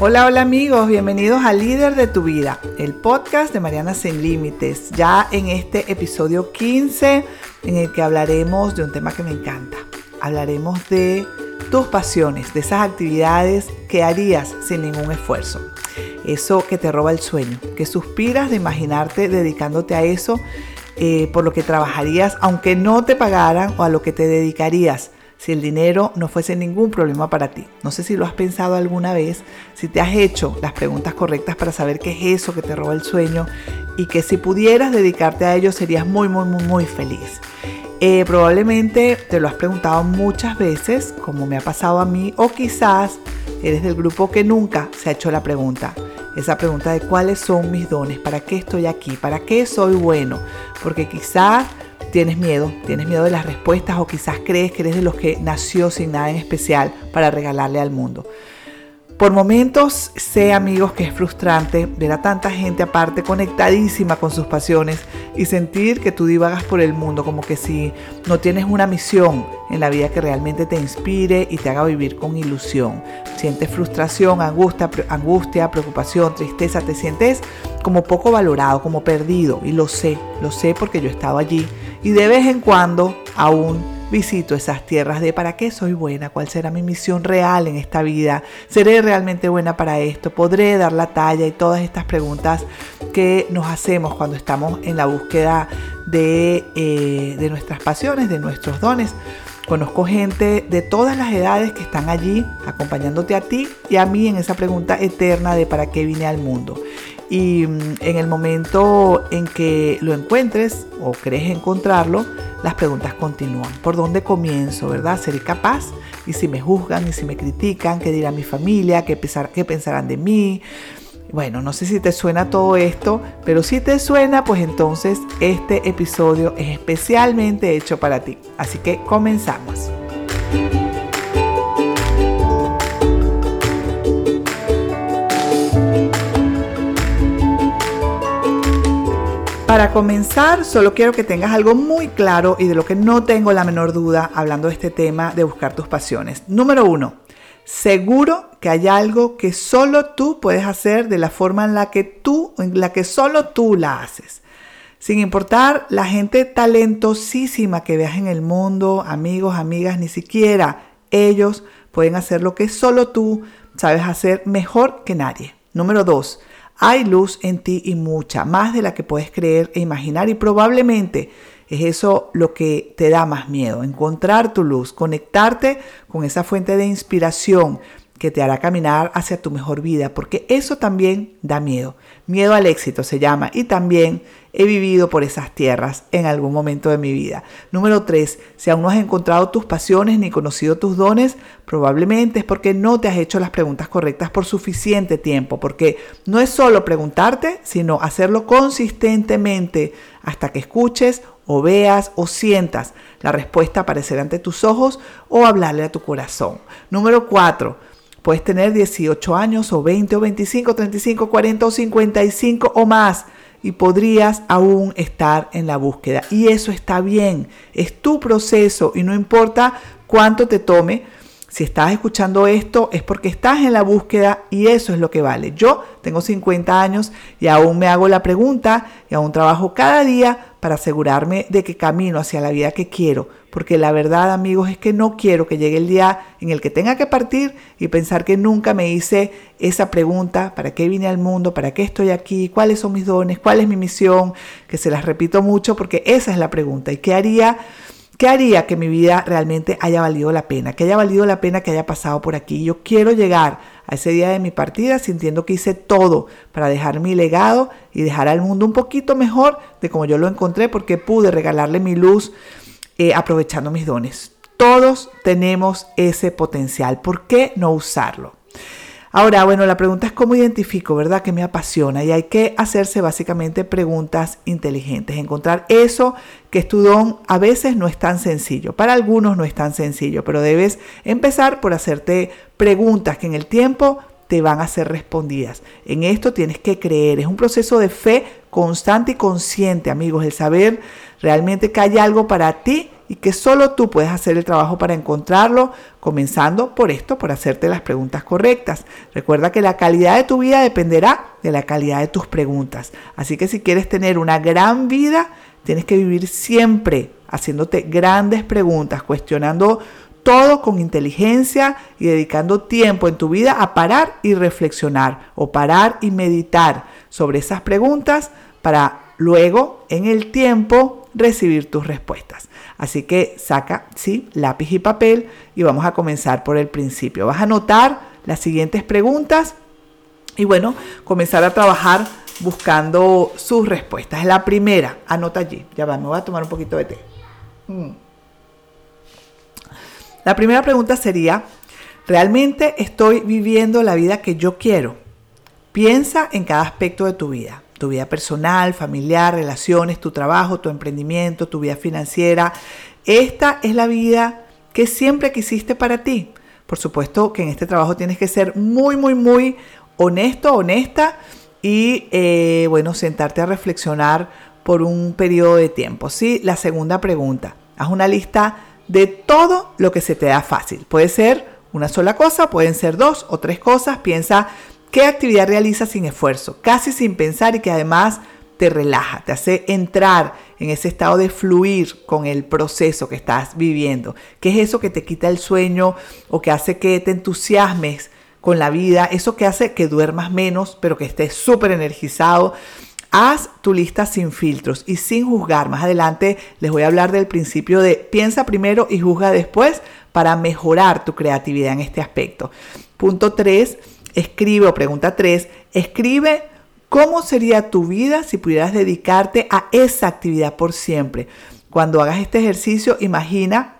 Hola, hola amigos, bienvenidos a Líder de tu Vida, el podcast de Mariana Sin Límites, ya en este episodio 15 en el que hablaremos de un tema que me encanta. Hablaremos de tus pasiones, de esas actividades que harías sin ningún esfuerzo. Eso que te roba el sueño, que suspiras de imaginarte dedicándote a eso, eh, por lo que trabajarías aunque no te pagaran o a lo que te dedicarías si el dinero no fuese ningún problema para ti. No sé si lo has pensado alguna vez, si te has hecho las preguntas correctas para saber qué es eso que te roba el sueño y que si pudieras dedicarte a ello serías muy, muy, muy, muy feliz. Eh, probablemente te lo has preguntado muchas veces, como me ha pasado a mí, o quizás eres del grupo que nunca se ha hecho la pregunta. Esa pregunta de cuáles son mis dones, para qué estoy aquí, para qué soy bueno, porque quizás tienes miedo, tienes miedo de las respuestas o quizás crees que eres de los que nació sin nada en especial para regalarle al mundo. Por momentos sé amigos que es frustrante ver a tanta gente aparte conectadísima con sus pasiones y sentir que tú divagas por el mundo como que si no tienes una misión en la vida que realmente te inspire y te haga vivir con ilusión. Sientes frustración, angustia, angustia, preocupación, tristeza, te sientes como poco valorado, como perdido y lo sé, lo sé porque yo he estado allí y de vez en cuando aún visito esas tierras de para qué soy buena, cuál será mi misión real en esta vida, seré realmente buena para esto, podré dar la talla y todas estas preguntas que nos hacemos cuando estamos en la búsqueda de, eh, de nuestras pasiones, de nuestros dones. Conozco gente de todas las edades que están allí acompañándote a ti y a mí en esa pregunta eterna de para qué vine al mundo. Y mm, en el momento en que lo encuentres o crees encontrarlo, las preguntas continúan. ¿Por dónde comienzo, verdad? ¿Seré capaz? ¿Y si me juzgan? ¿Y si me critican? ¿Qué dirá mi familia? ¿Qué, qué pensarán de mí? Bueno, no sé si te suena todo esto, pero si te suena, pues entonces este episodio es especialmente hecho para ti. Así que comenzamos. Para comenzar, solo quiero que tengas algo muy claro y de lo que no tengo la menor duda hablando de este tema de buscar tus pasiones. Número uno, seguro que hay algo que solo tú puedes hacer de la forma en la que tú, en la que solo tú la haces. Sin importar la gente talentosísima que veas en el mundo, amigos, amigas, ni siquiera ellos pueden hacer lo que solo tú sabes hacer mejor que nadie. Número dos, hay luz en ti y mucha, más de la que puedes creer e imaginar y probablemente es eso lo que te da más miedo, encontrar tu luz, conectarte con esa fuente de inspiración que te hará caminar hacia tu mejor vida, porque eso también da miedo. Miedo al éxito se llama y también he vivido por esas tierras en algún momento de mi vida. Número 3. Si aún no has encontrado tus pasiones ni conocido tus dones, probablemente es porque no te has hecho las preguntas correctas por suficiente tiempo, porque no es solo preguntarte, sino hacerlo consistentemente hasta que escuches o veas o sientas la respuesta aparecer ante tus ojos o hablarle a tu corazón. Número 4 Puedes tener 18 años o 20 o 25, 35, 40 o 55 o más y podrías aún estar en la búsqueda. Y eso está bien, es tu proceso y no importa cuánto te tome. Si estás escuchando esto es porque estás en la búsqueda y eso es lo que vale. Yo tengo 50 años y aún me hago la pregunta y aún trabajo cada día para asegurarme de que camino hacia la vida que quiero, porque la verdad amigos es que no quiero que llegue el día en el que tenga que partir y pensar que nunca me hice esa pregunta, ¿para qué vine al mundo? ¿Para qué estoy aquí? ¿Cuáles son mis dones? ¿Cuál es mi misión? Que se las repito mucho porque esa es la pregunta. ¿Y qué haría? ¿Qué haría que mi vida realmente haya valido la pena? Que haya valido la pena que haya pasado por aquí. Yo quiero llegar a ese día de mi partida sintiendo que hice todo para dejar mi legado y dejar al mundo un poquito mejor de como yo lo encontré porque pude regalarle mi luz eh, aprovechando mis dones. Todos tenemos ese potencial. ¿Por qué no usarlo? Ahora, bueno, la pregunta es cómo identifico, ¿verdad? Que me apasiona y hay que hacerse básicamente preguntas inteligentes, encontrar eso que es tu don. A veces no es tan sencillo, para algunos no es tan sencillo, pero debes empezar por hacerte preguntas que en el tiempo te van a ser respondidas. En esto tienes que creer, es un proceso de fe constante y consciente, amigos, el saber realmente que hay algo para ti y que solo tú puedes hacer el trabajo para encontrarlo, comenzando por esto, por hacerte las preguntas correctas. Recuerda que la calidad de tu vida dependerá de la calidad de tus preguntas. Así que si quieres tener una gran vida, tienes que vivir siempre haciéndote grandes preguntas, cuestionando todo con inteligencia y dedicando tiempo en tu vida a parar y reflexionar o parar y meditar sobre esas preguntas para luego en el tiempo recibir tus respuestas. Así que saca, sí, lápiz y papel y vamos a comenzar por el principio. Vas a anotar las siguientes preguntas y bueno, comenzar a trabajar buscando sus respuestas. La primera, anota allí, ya va, me voy a tomar un poquito de té. Mm. La primera pregunta sería, ¿realmente estoy viviendo la vida que yo quiero? Piensa en cada aspecto de tu vida, tu vida personal, familiar, relaciones, tu trabajo, tu emprendimiento, tu vida financiera. Esta es la vida que siempre quisiste para ti. Por supuesto que en este trabajo tienes que ser muy, muy, muy honesto, honesta y, eh, bueno, sentarte a reflexionar por un periodo de tiempo. Sí, la segunda pregunta, haz una lista de todo lo que se te da fácil. Puede ser una sola cosa, pueden ser dos o tres cosas. Piensa qué actividad realizas sin esfuerzo, casi sin pensar y que además te relaja, te hace entrar en ese estado de fluir con el proceso que estás viviendo. ¿Qué es eso que te quita el sueño o que hace que te entusiasmes con la vida? Eso que hace que duermas menos, pero que estés súper energizado. Haz tu lista sin filtros y sin juzgar. Más adelante les voy a hablar del principio de piensa primero y juzga después para mejorar tu creatividad en este aspecto. Punto 3, escribe o pregunta 3, escribe cómo sería tu vida si pudieras dedicarte a esa actividad por siempre. Cuando hagas este ejercicio, imagina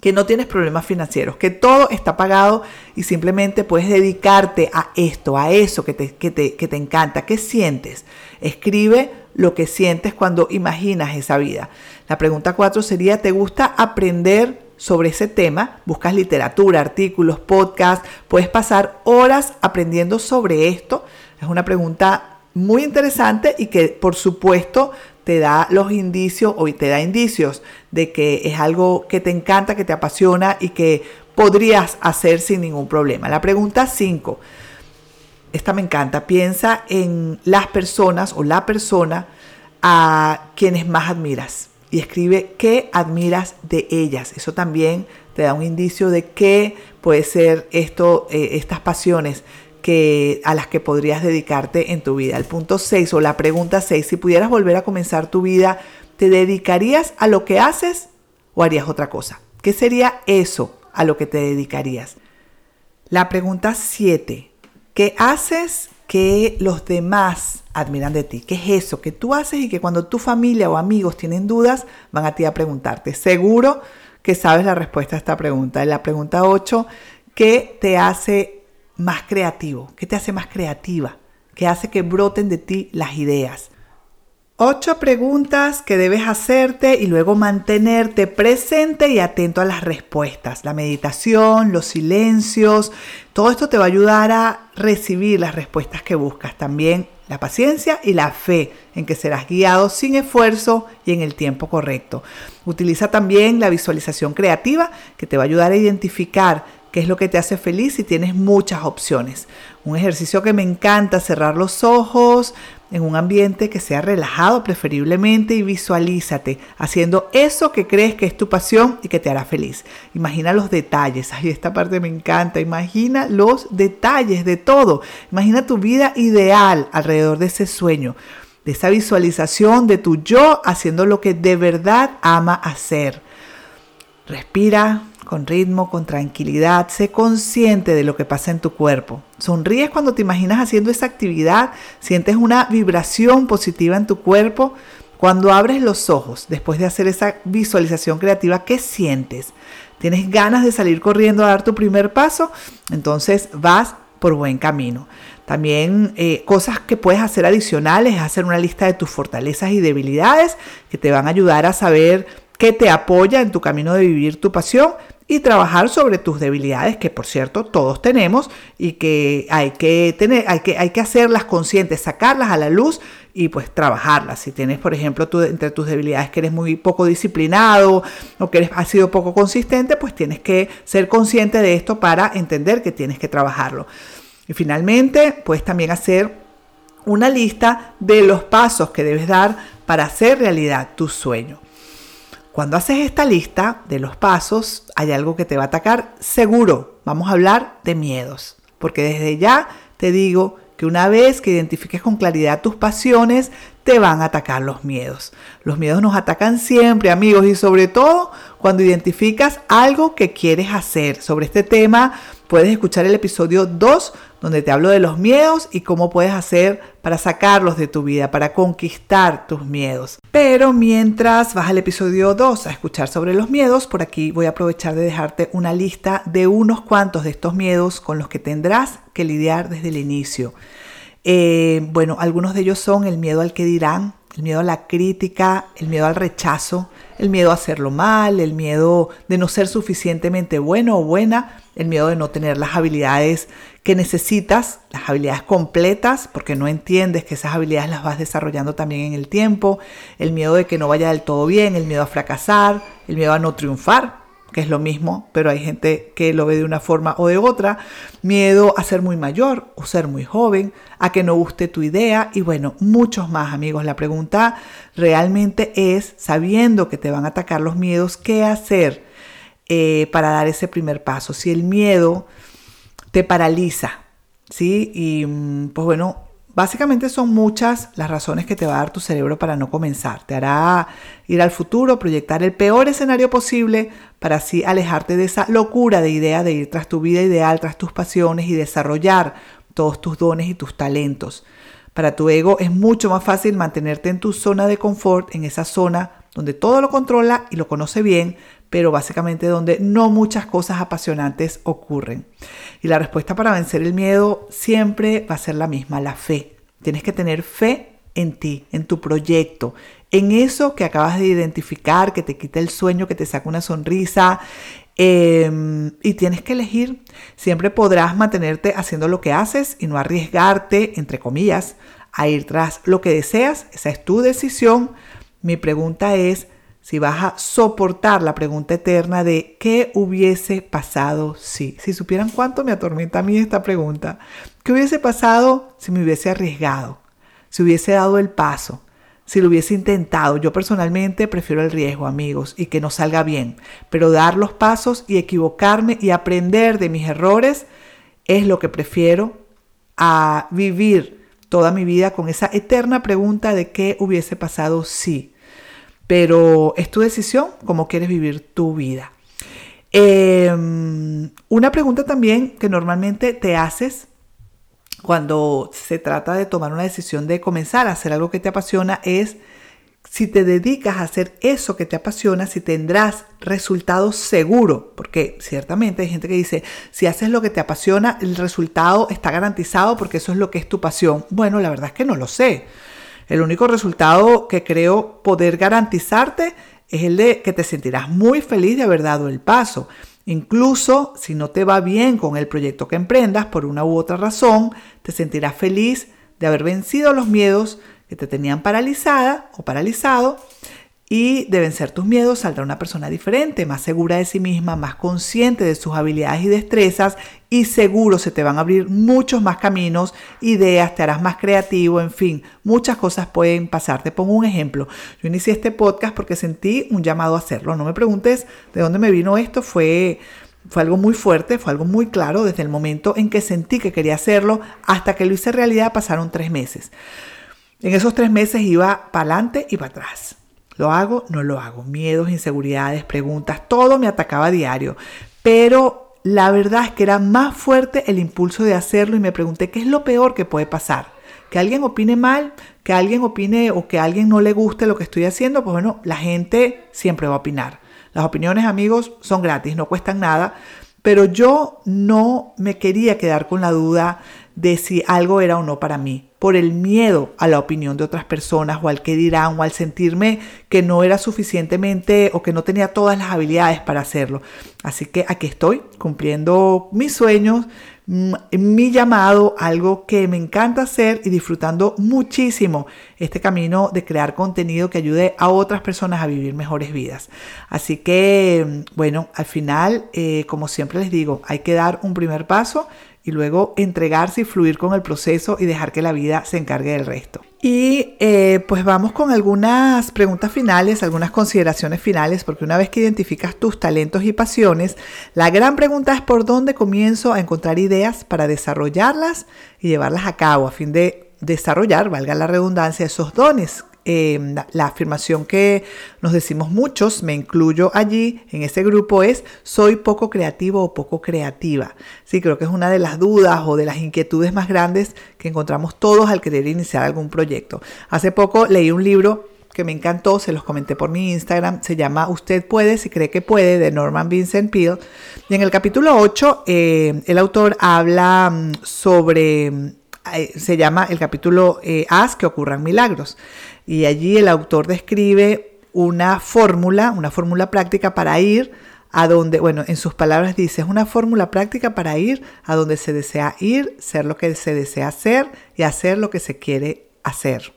que no tienes problemas financieros, que todo está pagado y simplemente puedes dedicarte a esto, a eso que te, que te, encanta. ¿Qué sientes? Escribe lo que sientes cuando imaginas esa vida. La pregunta cuatro sería, ¿te gusta aprender sobre ese tema? Buscas literatura, artículos, podcasts, puedes pasar horas aprendiendo sobre esto. Es una pregunta muy interesante y que por supuesto te da los indicios o te da indicios de que es algo que te encanta, que te apasiona y que podrías hacer sin ningún problema. La pregunta 5, esta me encanta, piensa en las personas o la persona a quienes más admiras y escribe qué admiras de ellas. Eso también te da un indicio de qué puede ser esto, eh, estas pasiones que, a las que podrías dedicarte en tu vida. El punto 6 o la pregunta 6, si pudieras volver a comenzar tu vida, ¿te dedicarías a lo que haces o harías otra cosa? ¿Qué sería eso a lo que te dedicarías? La pregunta 7, ¿qué haces que los demás admiran de ti? ¿Qué es eso que tú haces y que cuando tu familia o amigos tienen dudas van a ti a preguntarte? Seguro que sabes la respuesta a esta pregunta. En la pregunta 8, ¿qué te hace más creativo? ¿Qué te hace más creativa? ¿Qué hace que broten de ti las ideas? Ocho preguntas que debes hacerte y luego mantenerte presente y atento a las respuestas. La meditación, los silencios, todo esto te va a ayudar a recibir las respuestas que buscas. También la paciencia y la fe en que serás guiado sin esfuerzo y en el tiempo correcto. Utiliza también la visualización creativa que te va a ayudar a identificar es lo que te hace feliz y tienes muchas opciones. Un ejercicio que me encanta, cerrar los ojos en un ambiente que sea relajado preferiblemente y visualízate haciendo eso que crees que es tu pasión y que te hará feliz. Imagina los detalles, ay, esta parte me encanta, imagina los detalles de todo. Imagina tu vida ideal alrededor de ese sueño de esa visualización de tu yo haciendo lo que de verdad ama hacer. Respira con ritmo, con tranquilidad. Sé consciente de lo que pasa en tu cuerpo. Sonríes cuando te imaginas haciendo esa actividad. Sientes una vibración positiva en tu cuerpo. Cuando abres los ojos después de hacer esa visualización creativa, ¿qué sientes? ¿Tienes ganas de salir corriendo a dar tu primer paso? Entonces vas por buen camino. También eh, cosas que puedes hacer adicionales es hacer una lista de tus fortalezas y debilidades que te van a ayudar a saber qué te apoya en tu camino de vivir tu pasión y trabajar sobre tus debilidades, que por cierto todos tenemos y que hay que tener, hay que, hay que hacerlas conscientes, sacarlas a la luz y pues trabajarlas. Si tienes, por ejemplo, entre tus debilidades que eres muy poco disciplinado o que eres, has sido poco consistente, pues tienes que ser consciente de esto para entender que tienes que trabajarlo. Y finalmente, puedes también hacer una lista de los pasos que debes dar para hacer realidad tu sueño. Cuando haces esta lista de los pasos, hay algo que te va a atacar seguro. Vamos a hablar de miedos. Porque desde ya te digo que una vez que identifiques con claridad tus pasiones, te van a atacar los miedos. Los miedos nos atacan siempre, amigos, y sobre todo cuando identificas algo que quieres hacer. Sobre este tema puedes escuchar el episodio 2 donde te hablo de los miedos y cómo puedes hacer para sacarlos de tu vida, para conquistar tus miedos. Pero mientras vas al episodio 2 a escuchar sobre los miedos, por aquí voy a aprovechar de dejarte una lista de unos cuantos de estos miedos con los que tendrás que lidiar desde el inicio. Eh, bueno, algunos de ellos son el miedo al que dirán, el miedo a la crítica, el miedo al rechazo, el miedo a hacerlo mal, el miedo de no ser suficientemente bueno o buena, el miedo de no tener las habilidades que necesitas, las habilidades completas, porque no entiendes que esas habilidades las vas desarrollando también en el tiempo, el miedo de que no vaya del todo bien, el miedo a fracasar, el miedo a no triunfar, que es lo mismo, pero hay gente que lo ve de una forma o de otra, miedo a ser muy mayor o ser muy joven, a que no guste tu idea y bueno, muchos más amigos. La pregunta realmente es, sabiendo que te van a atacar los miedos, ¿qué hacer eh, para dar ese primer paso? Si el miedo te paraliza, ¿sí? Y mm, pues bueno, Básicamente son muchas las razones que te va a dar tu cerebro para no comenzar. Te hará ir al futuro, proyectar el peor escenario posible para así alejarte de esa locura de idea de ir tras tu vida ideal, tras tus pasiones y desarrollar todos tus dones y tus talentos. Para tu ego es mucho más fácil mantenerte en tu zona de confort, en esa zona donde todo lo controla y lo conoce bien, pero básicamente donde no muchas cosas apasionantes ocurren. Y la respuesta para vencer el miedo siempre va a ser la misma, la fe. Tienes que tener fe en ti, en tu proyecto, en eso que acabas de identificar, que te quita el sueño, que te saca una sonrisa. Em, y tienes que elegir. Siempre podrás mantenerte haciendo lo que haces y no arriesgarte, entre comillas, a ir tras lo que deseas. Esa es tu decisión. Mi pregunta es, si vas a soportar la pregunta eterna de qué hubiese pasado si. Si supieran cuánto me atormenta a mí esta pregunta. ¿Qué hubiese pasado si me hubiese arriesgado? Si hubiese dado el paso? Si lo hubiese intentado? Yo personalmente prefiero el riesgo, amigos, y que no salga bien. Pero dar los pasos y equivocarme y aprender de mis errores es lo que prefiero a vivir toda mi vida con esa eterna pregunta de qué hubiese pasado si pero es tu decisión cómo quieres vivir tu vida. Em, una pregunta también que normalmente te haces cuando se trata de tomar una decisión de comenzar a hacer algo que te apasiona es si te dedicas a hacer eso que te apasiona, si tendrás resultados seguros, porque ciertamente hay gente que dice, si haces lo que te apasiona, el resultado está garantizado porque eso es lo que es tu pasión. Bueno, la verdad es que no lo sé. El único resultado que creo poder garantizarte es el de que te sentirás muy feliz de haber dado el paso. Incluso si no te va bien con el proyecto que emprendas por una u otra razón, te sentirás feliz de haber vencido los miedos que te tenían paralizada o paralizado y de vencer tus miedos saldrá una persona diferente, más segura de sí misma, más consciente de sus habilidades y destrezas y seguro se te van a abrir muchos más caminos, ideas, te harás más creativo, en fin, muchas cosas pueden pasar. Te pongo un ejemplo. Yo inicié este podcast porque sentí un llamado a hacerlo. No me preguntes de dónde me vino esto, fue fue algo muy fuerte, fue algo muy claro desde el momento en que sentí que quería hacerlo hasta que lo hice realidad pasaron tres meses. En esos tres meses iba para adelante y para atrás. ¿Lo hago? No lo hago. Miedos, inseguridades, preguntas, todo me atacaba a diario. Pero la verdad es que era más fuerte el impulso de hacerlo y me pregunté qué es lo peor que puede pasar. Que alguien opine mal, que alguien opine o que a alguien no le guste lo que estoy haciendo, pues bueno, la gente siempre va a opinar. Las opiniones, amigos, son gratis, no cuestan nada, pero yo no me quería quedar con la duda de si algo era o no para mí. Por el miedo a la opinión de otras personas o al que dirán o al sentirme que no era suficientemente o que no tenía todas las habilidades para hacerlo. Así que aquí estoy cumpliendo mis sueños, mm, mi llamado, algo que me encanta hacer y disfrutando muchísimo este camino de crear contenido que ayude a otras personas a vivir mejores vidas. Así que, mm, bueno, al final, eh, como siempre les digo, hay que dar un primer paso y luego entregarse y fluir con el proceso y dejar que la vida se encargue del resto. Y eh, pues vamos con algunas preguntas finales, algunas consideraciones finales, porque una vez que identificas tus talentos y pasiones, la gran pregunta es por dónde comienzo a encontrar ideas para desarrollarlas y llevarlas a cabo a fin de desarrollar, valga la redundancia, esos dones Em, la, afirmación que nos decimos muchos, me incluyo allí en ese grupo, es soy poco creativo o poco creativa. Sí, creo que es una de las dudas o de las inquietudes más grandes que encontramos todos al querer iniciar algún proyecto. Hace poco leí un libro que me encantó, se los comenté por mi Instagram, se llama Usted puede si cree que puede, de Norman Vincent Peale. Y en el capítulo 8, eh, el autor habla mm, sobre, eh, se llama el capítulo eh, Haz que ocurran milagros. Y allí el autor describe una fórmula, una fórmula práctica para ir a donde, bueno, en sus palabras dice, es una fórmula práctica para ir a donde se desea ir, ser lo que se desea hacer y hacer lo que se quiere hacer.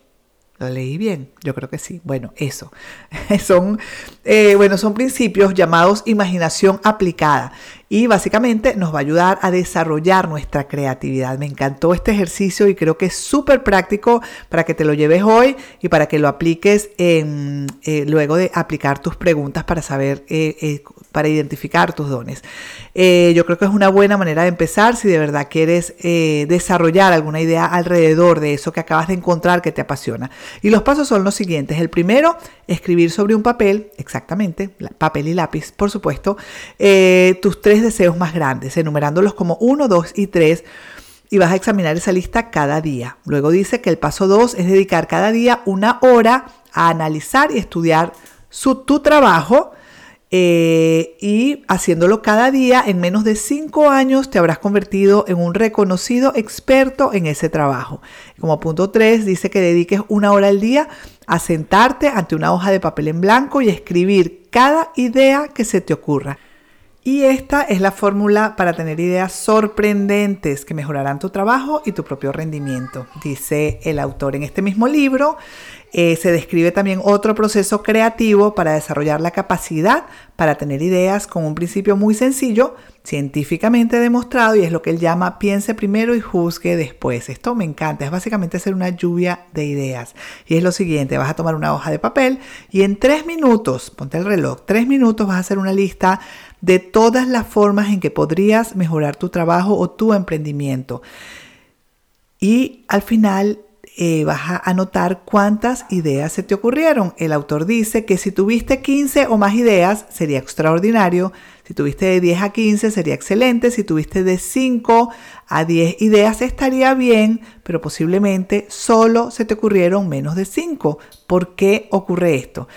¿Lo leí bien? Yo creo que sí. Bueno, eso. son, eh, bueno, son principios llamados imaginación aplicada y básicamente nos va a ayudar a desarrollar nuestra creatividad. Me encantó este ejercicio y creo que es súper práctico para que te lo lleves hoy y para que lo apliques en, eh, luego de aplicar tus preguntas para saber, eh, para identificar tus dones. yo creo que es una buena manera de empezar si de verdad quieres desarrollar alguna idea alrededor de eso que acabas de encontrar que te apasiona. Y los pasos son los siguientes. El primero, escribir sobre un papel, exactamente, papel y lápiz, por supuesto, eh, tus tres deseos más grandes, enumerándolos como uno, dos y tres. Y vas a examinar esa lista cada día. Luego dice que el paso dos es dedicar cada día una hora a analizar y estudiar su, tu trabajo eh, y haciéndolo cada día, en menos de cinco años te habrás convertido en un reconocido experto en ese trabajo. Como punto 3 dice que dediques una hora al día a sentarte ante una hoja de papel en blanco y escribir cada idea que se te ocurra. Y esta es la fórmula para tener ideas sorprendentes que mejorarán tu trabajo y tu propio rendimiento, dice el autor en este mismo libro. Eh, se describe también otro proceso creativo para desarrollar la capacidad para tener ideas con un principio muy sencillo, científicamente demostrado, y es lo que él llama piense primero y juzgue después. Esto me encanta, es básicamente hacer una lluvia de ideas. Y es lo siguiente, vas a tomar una hoja de papel y en tres minutos, ponte el reloj, tres minutos vas a hacer una lista de todas las formas en que podrías mejorar tu trabajo o tu emprendimiento. Y al final eh, vas a anotar cuántas ideas se te ocurrieron. El autor dice que si tuviste 15 o más ideas sería extraordinario, si tuviste de 10 a 15 sería excelente, si tuviste de 5 a 10 ideas estaría bien, pero posiblemente solo se te ocurrieron menos de 5. ¿Por qué ocurre esto?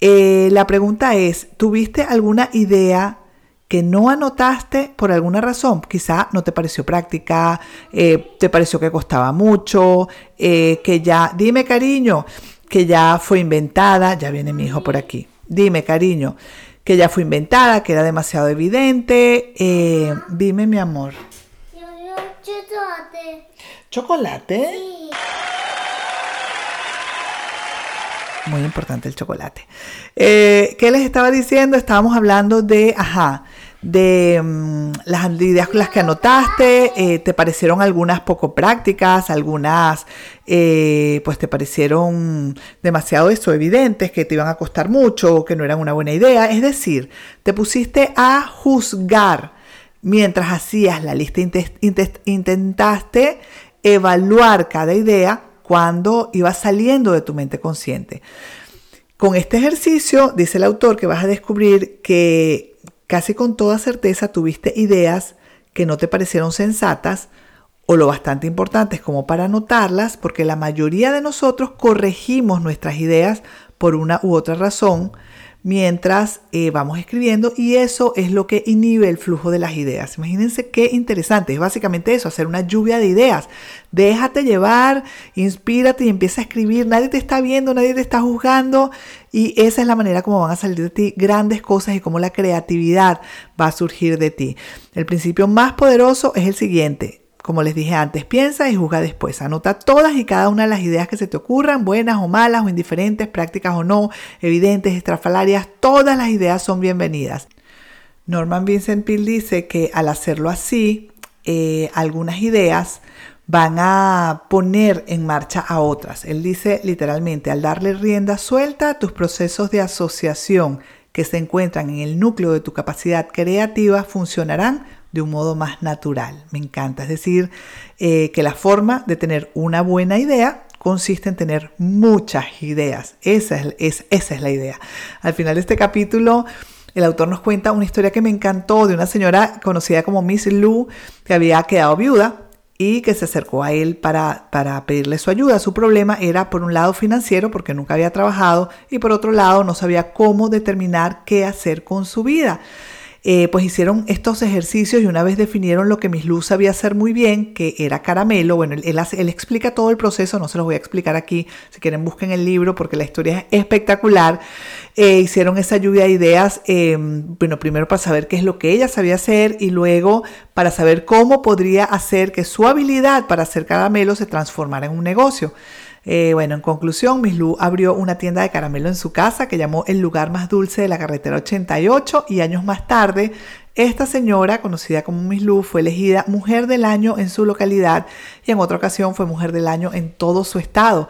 Eh, la pregunta es, ¿tuviste alguna idea que no anotaste por alguna razón? Quizá no te pareció práctica, eh, te pareció que costaba mucho, eh, que ya, dime cariño, que ya fue inventada, ya viene mi hijo por aquí, dime cariño, que ya fue inventada, que era demasiado evidente, dime mi amor. Chocolate. ¿Chocolate? Sí. Muy importante el chocolate. Eh, ¿Qué les estaba diciendo? Estábamos hablando de, ajá, de mm, las ideas las que anotaste, eh, te parecieron algunas poco prácticas, algunas eh, pues te parecieron demasiado eso, evidentes, que te iban a costar mucho, que no eran una buena idea. Es decir, te pusiste a juzgar mientras hacías la lista, intentaste evaluar cada idea cuando iba saliendo de tu mente consciente. Con este ejercicio, dice el autor, que vas a descubrir que casi con toda certeza tuviste ideas que no te parecieron sensatas o lo bastante importantes como para anotarlas, porque la mayoría de nosotros corregimos nuestras ideas por una u otra razón, mientras eh, vamos escribiendo y eso es lo que inhibe el flujo de las ideas. Imagínense qué interesante, es básicamente eso, hacer una lluvia de ideas. Déjate llevar, inspírate y empieza a escribir, nadie te está viendo, nadie te está juzgando y esa es la manera como van a salir de ti grandes cosas y cómo la creatividad va a surgir de ti. El principio más poderoso es el siguiente, como les dije antes, piensa y juzga después. Anota todas y cada una de las ideas que se te ocurran, buenas o malas o indiferentes, prácticas o no, evidentes, estrafalarias, todas las ideas son bienvenidas. Norman Vincent Peale dice que al hacerlo así, eh, algunas ideas van a poner en marcha a otras. Él dice literalmente, al darle rienda suelta tus procesos de asociación que se encuentran en el núcleo de tu capacidad creativa funcionarán de un modo más natural. Me encanta. Es decir, eh, que la forma de tener una buena idea consiste en tener muchas ideas. Esa es, la idea. Al final de este capítulo, el autor nos cuenta una historia que me encantó de una señora conocida como Miss Lou, que había quedado viuda y que se acercó a él para, para pedirle su ayuda. Su problema era por un lado financiero porque nunca había trabajado y por otro lado no sabía cómo determinar qué hacer con su vida. Eh, pues hicieron estos ejercicios y una vez definieron lo que Miss Luz sabía hacer muy bien, que era caramelo. Bueno, él, explica todo el proceso, no se los voy a explicar aquí. Si quieren, busquen el libro porque la historia es espectacular. Eh, hicieron esa lluvia de ideas, em, bueno, primero para saber qué es lo que ella sabía hacer y luego para saber cómo podría hacer que su habilidad para hacer caramelo se transformara en un negocio. Eh, bueno, en conclusión, Miss Lu abrió una tienda de caramelo en su casa que llamó el lugar más dulce de la carretera 88 y años más tarde esta señora, conocida como Miss Lu, fue elegida mujer del año en su localidad y en otra ocasión fue mujer del año en todo su estado.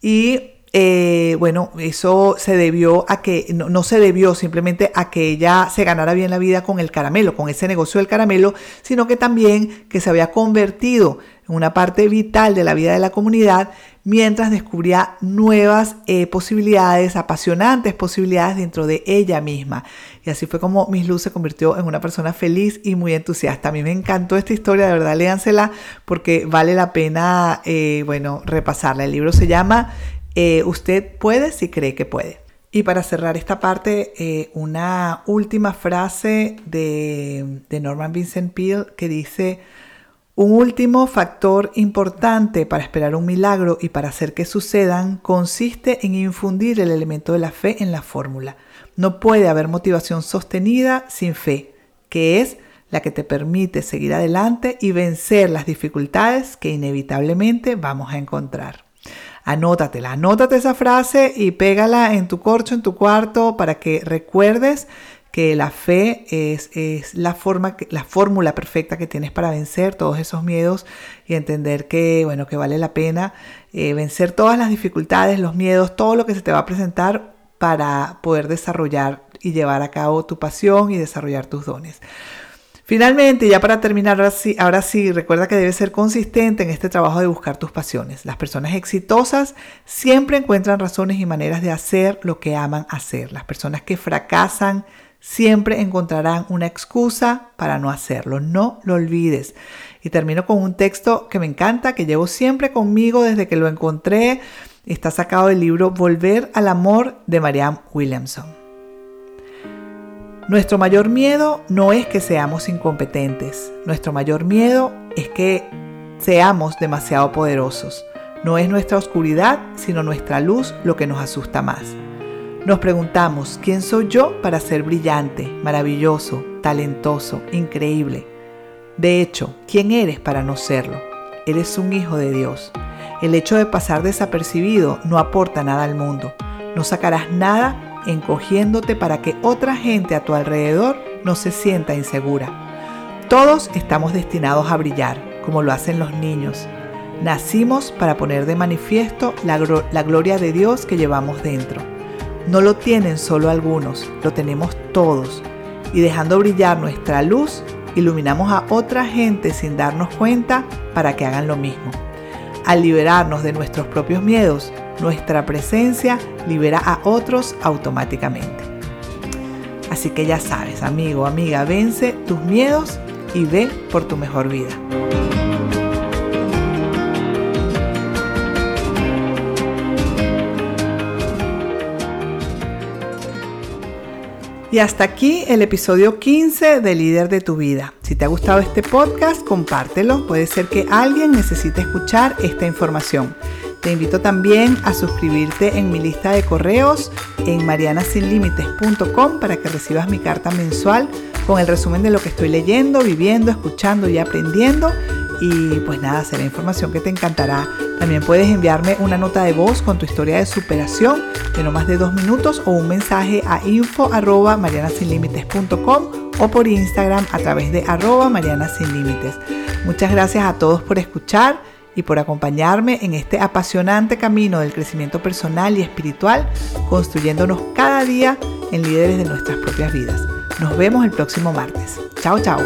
Y eh, bueno, eso se debió a que, no, no, se debió simplemente a que ella se ganara bien la vida con el caramelo, con ese negocio del caramelo, sino que también que se había convertido en una parte vital de la vida de la comunidad mientras descubría nuevas eh, posibilidades, apasionantes posibilidades dentro de ella misma. Y así fue como Miss Luz se convirtió en una persona feliz y muy entusiasta. A mí me encantó esta historia, de verdad, léansela porque vale la pena, eh, bueno, repasarla. El libro se llama eh, Usted puede si cree que puede. Y para cerrar esta parte, una última frase de, de Norman Vincent Peale que dice, un último factor importante para esperar un milagro y para hacer que sucedan consiste en infundir el elemento de la fe en la fórmula. No puede haber motivación sostenida sin fe, que es la que te permite seguir adelante y vencer las dificultades que inevitablemente vamos a encontrar. Anótatela, anótate esa frase y pégala en tu corcho, en tu cuarto, para que recuerdes que la fe es, la, forma, la fórmula perfecta que tienes para vencer todos esos miedos y entender que, bueno, que vale la pena eh, vencer todas las dificultades, los miedos, todo lo que se te va a presentar para poder desarrollar y llevar a cabo tu pasión y desarrollar tus dones. Finalmente, ya para terminar, ahora sí, ahora sí, recuerda que debes ser consistente en este trabajo de buscar tus pasiones. Las personas exitosas siempre encuentran razones y maneras de hacer lo que aman hacer. Las personas que fracasan Siempre encontrarán una excusa para no hacerlo. No lo olvides. Y termino con un texto que me encanta, que llevo siempre conmigo desde que lo encontré. Está sacado del libro Volver al Amor de Marianne Williamson. Nuestro mayor miedo no es que seamos incompetentes. Nuestro mayor miedo es que seamos demasiado poderosos. No es nuestra oscuridad, sino nuestra luz lo que nos asusta más. Nos preguntamos, ¿quién soy yo para ser brillante, maravilloso, talentoso, increíble? De hecho, ¿quién eres para no serlo? Eres un hijo de Dios. El hecho de pasar desapercibido no aporta nada al mundo. No sacarás nada encogiéndote para que otra gente a tu alrededor no se sienta insegura. Todos estamos destinados a brillar, como lo hacen los niños. Nacimos para poner de manifiesto la, la gloria de Dios que llevamos dentro. No lo tienen solo algunos, lo tenemos todos. Y dejando brillar nuestra luz, iluminamos a otra gente sin darnos cuenta para que hagan lo mismo. Al liberarnos de nuestros propios miedos, nuestra presencia libera a otros automáticamente. Así que ya sabes, amigo, amiga, vence tus miedos y ve por tu mejor vida. Y hasta aquí el episodio 15 de Líder de tu Vida. Si te ha gustado este podcast, compártelo. Puede ser que alguien necesite escuchar esta información. Te invito también a suscribirte en mi lista de correos en marianasinlimites.com para que recibas mi carta mensual con el resumen de lo que estoy leyendo, viviendo, escuchando y aprendiendo. Y pues nada, será información que te encantará. También puedes enviarme una nota de voz con tu historia de superación de no más de dos minutos o un mensaje a info arroba o por Instagram a través de arroba Mariana Sin Límites. Muchas gracias a todos por escuchar y por acompañarme en este apasionante camino del crecimiento personal y espiritual, construyéndonos cada día en líderes de nuestras propias vidas. Nos vemos el próximo martes. Chao, chao.